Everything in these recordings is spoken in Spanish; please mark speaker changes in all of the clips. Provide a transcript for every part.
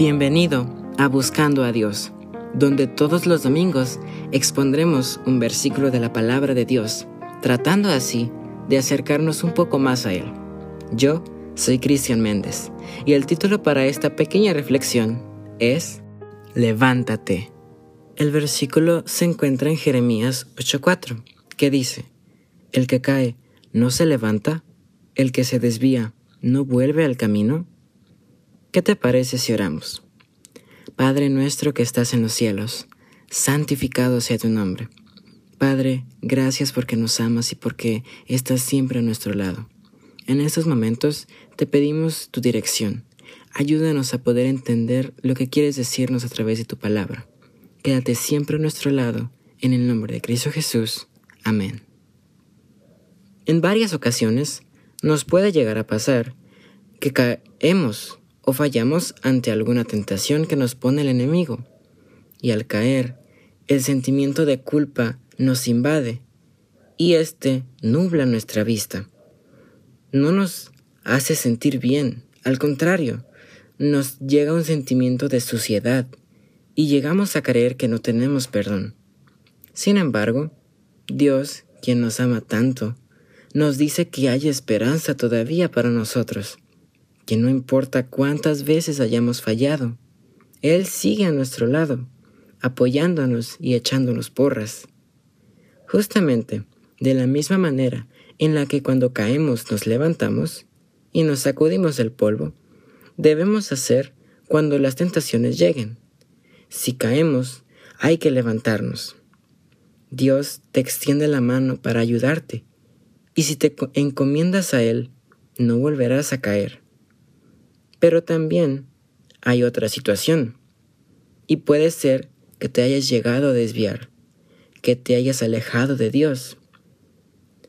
Speaker 1: Bienvenido a Buscando a Dios, donde todos los domingos expondremos un versículo de la palabra de Dios, tratando así de acercarnos un poco más a Él. Yo soy Cristian Méndez y el título para esta pequeña reflexión es Levántate. El versículo se encuentra en Jeremías 8:4, que dice, El que cae no se levanta, el que se desvía no vuelve al camino. ¿Qué te parece si oramos? Padre nuestro que estás en los cielos, santificado sea tu nombre. Padre, gracias porque nos amas y porque estás siempre a nuestro lado. En estos momentos te pedimos tu dirección. Ayúdanos a poder entender lo que quieres decirnos a través de tu palabra. Quédate siempre a nuestro lado, en el nombre de Cristo Jesús. Amén. En varias ocasiones nos puede llegar a pasar que caemos o fallamos ante alguna tentación que nos pone el enemigo. Y al caer, el sentimiento de culpa nos invade y éste nubla nuestra vista. No nos hace sentir bien, al contrario, nos llega un sentimiento de suciedad y llegamos a creer que no tenemos perdón. Sin embargo, Dios, quien nos ama tanto, nos dice que hay esperanza todavía para nosotros que no importa cuántas veces hayamos fallado, Él sigue a nuestro lado, apoyándonos y echándonos porras. Justamente de la misma manera en la que cuando caemos nos levantamos y nos sacudimos el polvo, debemos hacer cuando las tentaciones lleguen. Si caemos, hay que levantarnos. Dios te extiende la mano para ayudarte, y si te encomiendas a Él, no volverás a caer. Pero también hay otra situación. Y puede ser que te hayas llegado a desviar, que te hayas alejado de Dios.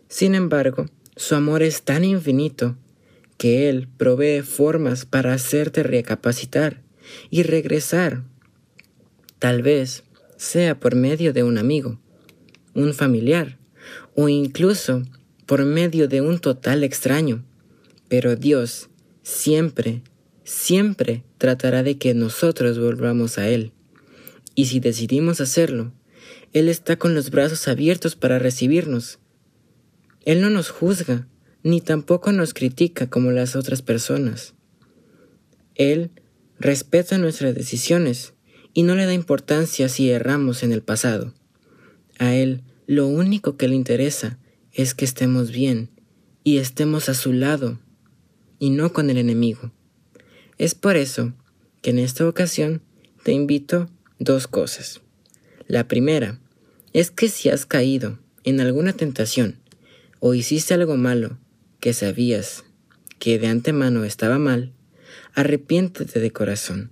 Speaker 1: Sin embargo, su amor es tan infinito que Él provee formas para hacerte recapacitar y regresar. Tal vez sea por medio de un amigo, un familiar o incluso por medio de un total extraño. Pero Dios siempre siempre tratará de que nosotros volvamos a Él. Y si decidimos hacerlo, Él está con los brazos abiertos para recibirnos. Él no nos juzga, ni tampoco nos critica como las otras personas. Él respeta nuestras decisiones y no le da importancia si erramos en el pasado. A Él lo único que le interesa es que estemos bien y estemos a su lado y no con el enemigo. Es por eso que en esta ocasión te invito dos cosas. La primera es que si has caído en alguna tentación o hiciste algo malo que sabías que de antemano estaba mal, arrepiéntete de corazón,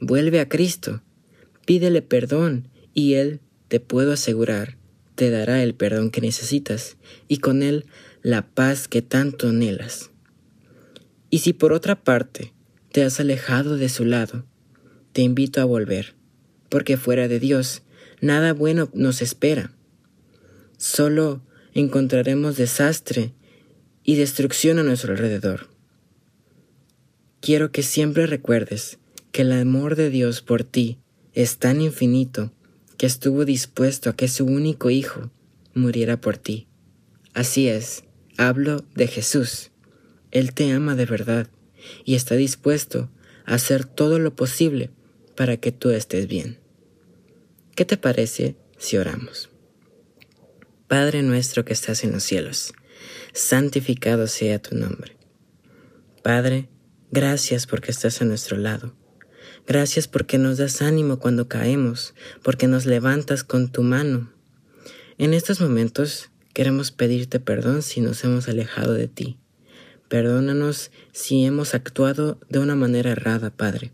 Speaker 1: vuelve a Cristo, pídele perdón y Él, te puedo asegurar, te dará el perdón que necesitas y con Él la paz que tanto anhelas. Y si por otra parte te has alejado de su lado, te invito a volver, porque fuera de Dios nada bueno nos espera. Solo encontraremos desastre y destrucción a nuestro alrededor. Quiero que siempre recuerdes que el amor de Dios por ti es tan infinito que estuvo dispuesto a que su único Hijo muriera por ti. Así es, hablo de Jesús. Él te ama de verdad y está dispuesto a hacer todo lo posible para que tú estés bien. ¿Qué te parece si oramos? Padre nuestro que estás en los cielos, santificado sea tu nombre. Padre, gracias porque estás a nuestro lado. Gracias porque nos das ánimo cuando caemos, porque nos levantas con tu mano. En estos momentos queremos pedirte perdón si nos hemos alejado de ti. Perdónanos si hemos actuado de una manera errada, Padre.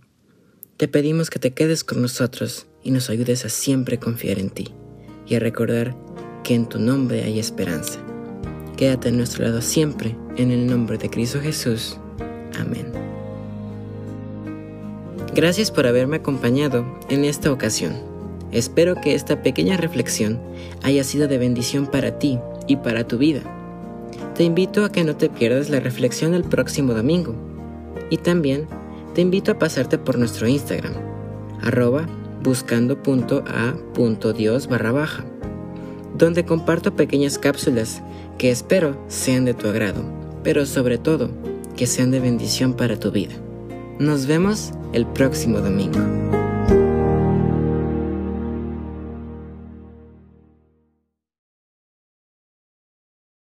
Speaker 1: Te pedimos que te quedes con nosotros y nos ayudes a siempre confiar en ti y a recordar que en tu nombre hay esperanza. Quédate a nuestro lado siempre, en el nombre de Cristo Jesús. Amén. Gracias por haberme acompañado en esta ocasión. Espero que esta pequeña reflexión haya sido de bendición para ti y para tu vida. Te invito a que no te pierdas la reflexión el próximo domingo y también te invito a pasarte por nuestro Instagram, arroba buscando.a.dios barra baja, donde comparto pequeñas cápsulas que espero sean de tu agrado, pero sobre todo que sean de bendición para tu vida. Nos vemos el próximo domingo.